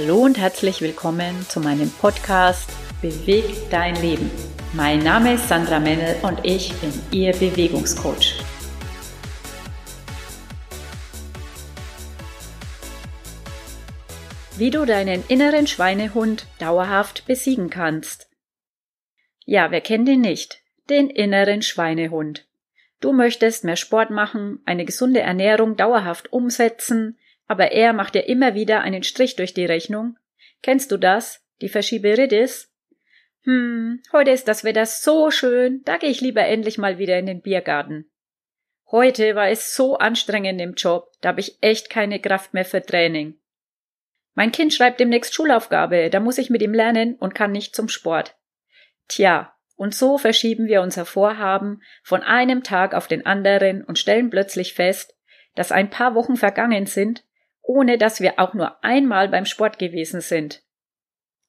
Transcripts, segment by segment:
Hallo und herzlich willkommen zu meinem Podcast Beweg dein Leben. Mein Name ist Sandra Mennel und ich bin Ihr Bewegungscoach. Wie du deinen inneren Schweinehund dauerhaft besiegen kannst. Ja, wer kennt ihn nicht? Den inneren Schweinehund. Du möchtest mehr Sport machen, eine gesunde Ernährung dauerhaft umsetzen, aber er macht dir immer wieder einen Strich durch die Rechnung. Kennst du das? Die Verschieberitis? Hm, heute ist das Wetter so schön, da gehe ich lieber endlich mal wieder in den Biergarten. Heute war es so anstrengend im Job, da habe ich echt keine Kraft mehr für Training. Mein Kind schreibt demnächst Schulaufgabe, da muss ich mit ihm lernen und kann nicht zum Sport. Tja, und so verschieben wir unser Vorhaben von einem Tag auf den anderen und stellen plötzlich fest, dass ein paar Wochen vergangen sind, ohne dass wir auch nur einmal beim Sport gewesen sind.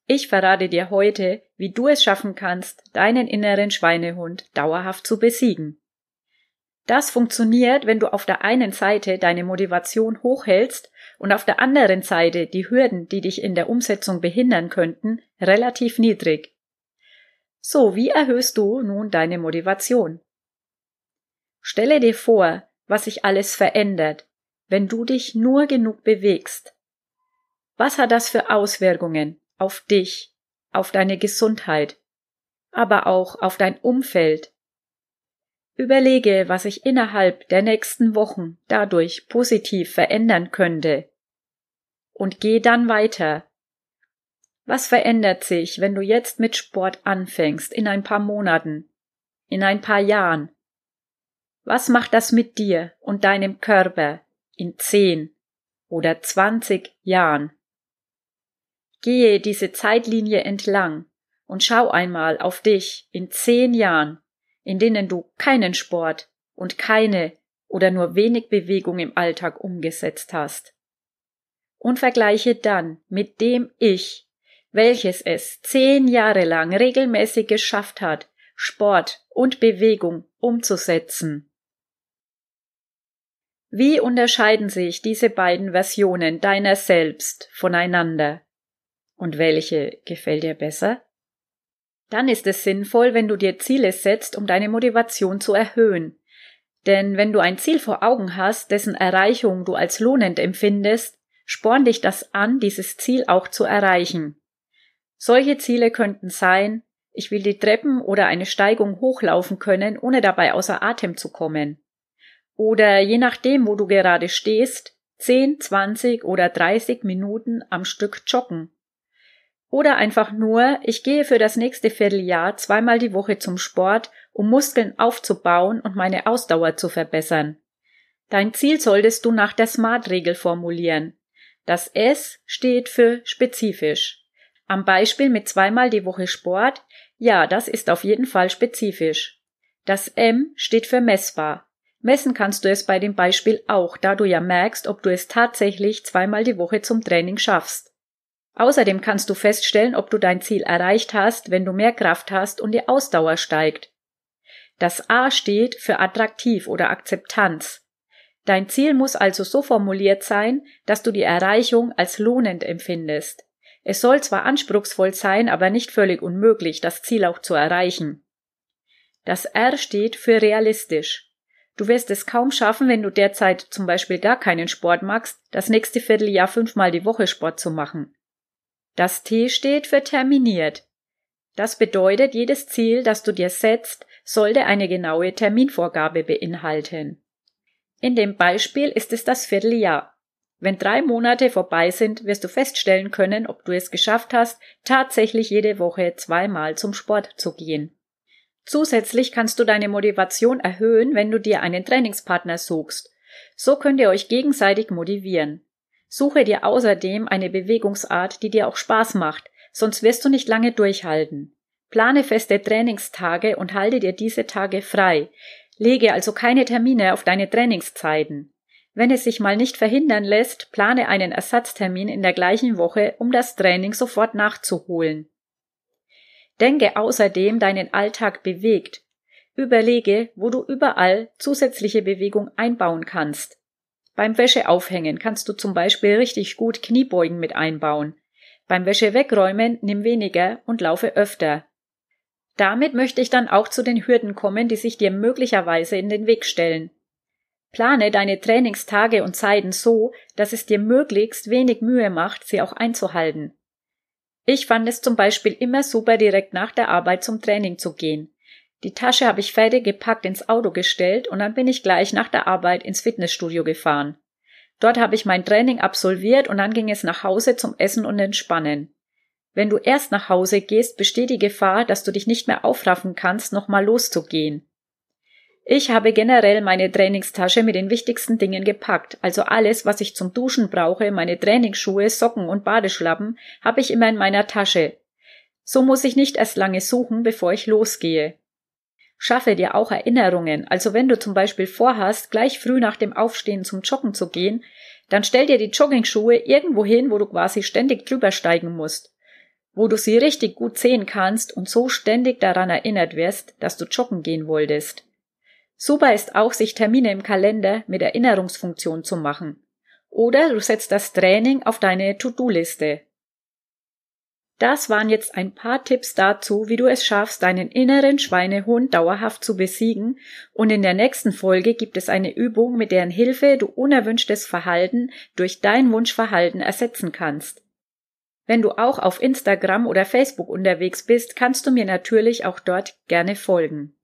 Ich verrate dir heute, wie du es schaffen kannst, deinen inneren Schweinehund dauerhaft zu besiegen. Das funktioniert, wenn du auf der einen Seite deine Motivation hochhältst und auf der anderen Seite die Hürden, die dich in der Umsetzung behindern könnten, relativ niedrig. So, wie erhöhst du nun deine Motivation? Stelle dir vor, was sich alles verändert, wenn du dich nur genug bewegst. Was hat das für Auswirkungen auf dich, auf deine Gesundheit, aber auch auf dein Umfeld? Überlege, was sich innerhalb der nächsten Wochen dadurch positiv verändern könnte. Und geh dann weiter was verändert sich, wenn du jetzt mit Sport anfängst, in ein paar Monaten, in ein paar Jahren? Was macht das mit dir und deinem Körper in zehn oder zwanzig Jahren? Gehe diese Zeitlinie entlang und schau einmal auf dich in zehn Jahren, in denen du keinen Sport und keine oder nur wenig Bewegung im Alltag umgesetzt hast. Und vergleiche dann mit dem Ich, welches es zehn Jahre lang regelmäßig geschafft hat, Sport und Bewegung umzusetzen. Wie unterscheiden sich diese beiden Versionen deiner selbst voneinander? Und welche gefällt dir besser? Dann ist es sinnvoll, wenn du dir Ziele setzt, um deine Motivation zu erhöhen. Denn wenn du ein Ziel vor Augen hast, dessen Erreichung du als lohnend empfindest, sporn dich das an, dieses Ziel auch zu erreichen. Solche Ziele könnten sein, ich will die Treppen oder eine Steigung hochlaufen können, ohne dabei außer Atem zu kommen. Oder je nachdem, wo du gerade stehst, 10, 20 oder 30 Minuten am Stück joggen. Oder einfach nur, ich gehe für das nächste Vierteljahr zweimal die Woche zum Sport, um Muskeln aufzubauen und meine Ausdauer zu verbessern. Dein Ziel solltest du nach der SMART-Regel formulieren. Das S steht für spezifisch. Am Beispiel mit zweimal die Woche Sport, ja, das ist auf jeden Fall spezifisch. Das M steht für messbar. Messen kannst du es bei dem Beispiel auch, da du ja merkst, ob du es tatsächlich zweimal die Woche zum Training schaffst. Außerdem kannst du feststellen, ob du dein Ziel erreicht hast, wenn du mehr Kraft hast und die Ausdauer steigt. Das A steht für attraktiv oder Akzeptanz. Dein Ziel muss also so formuliert sein, dass du die Erreichung als lohnend empfindest. Es soll zwar anspruchsvoll sein, aber nicht völlig unmöglich, das Ziel auch zu erreichen. Das R steht für realistisch. Du wirst es kaum schaffen, wenn du derzeit zum Beispiel gar keinen Sport magst, das nächste Vierteljahr fünfmal die Woche Sport zu machen. Das T steht für terminiert. Das bedeutet, jedes Ziel, das du dir setzt, sollte eine genaue Terminvorgabe beinhalten. In dem Beispiel ist es das Vierteljahr. Wenn drei Monate vorbei sind, wirst du feststellen können, ob du es geschafft hast, tatsächlich jede Woche zweimal zum Sport zu gehen. Zusätzlich kannst du deine Motivation erhöhen, wenn du dir einen Trainingspartner suchst. So könnt ihr euch gegenseitig motivieren. Suche dir außerdem eine Bewegungsart, die dir auch Spaß macht, sonst wirst du nicht lange durchhalten. Plane feste Trainingstage und halte dir diese Tage frei. Lege also keine Termine auf deine Trainingszeiten. Wenn es sich mal nicht verhindern lässt, plane einen Ersatztermin in der gleichen Woche, um das Training sofort nachzuholen. Denke außerdem deinen Alltag bewegt. Überlege, wo du überall zusätzliche Bewegung einbauen kannst. Beim Wäscheaufhängen kannst du zum Beispiel richtig gut Kniebeugen mit einbauen. Beim Wäsche wegräumen nimm weniger und laufe öfter. Damit möchte ich dann auch zu den Hürden kommen, die sich dir möglicherweise in den Weg stellen. Plane deine Trainingstage und Zeiten so, dass es dir möglichst wenig Mühe macht, sie auch einzuhalten. Ich fand es zum Beispiel immer super, direkt nach der Arbeit zum Training zu gehen. Die Tasche habe ich fertig gepackt ins Auto gestellt und dann bin ich gleich nach der Arbeit ins Fitnessstudio gefahren. Dort habe ich mein Training absolviert und dann ging es nach Hause zum Essen und Entspannen. Wenn du erst nach Hause gehst, besteht die Gefahr, dass du dich nicht mehr aufraffen kannst, nochmal loszugehen. Ich habe generell meine Trainingstasche mit den wichtigsten Dingen gepackt, also alles, was ich zum Duschen brauche, meine Trainingsschuhe, Socken und Badeschlappen, habe ich immer in meiner Tasche. So muss ich nicht erst lange suchen, bevor ich losgehe. Schaffe dir auch Erinnerungen, also wenn du zum Beispiel vorhast, gleich früh nach dem Aufstehen zum Joggen zu gehen, dann stell dir die Joggingschuhe irgendwo hin, wo du quasi ständig drüber steigen musst wo du sie richtig gut sehen kannst und so ständig daran erinnert wirst, dass du joggen gehen wolltest. Super ist auch, sich Termine im Kalender mit Erinnerungsfunktion zu machen. Oder du setzt das Training auf deine To-Do-Liste. Das waren jetzt ein paar Tipps dazu, wie du es schaffst, deinen inneren Schweinehund dauerhaft zu besiegen, und in der nächsten Folge gibt es eine Übung, mit deren Hilfe du unerwünschtes Verhalten durch dein Wunschverhalten ersetzen kannst. Wenn du auch auf Instagram oder Facebook unterwegs bist, kannst du mir natürlich auch dort gerne folgen.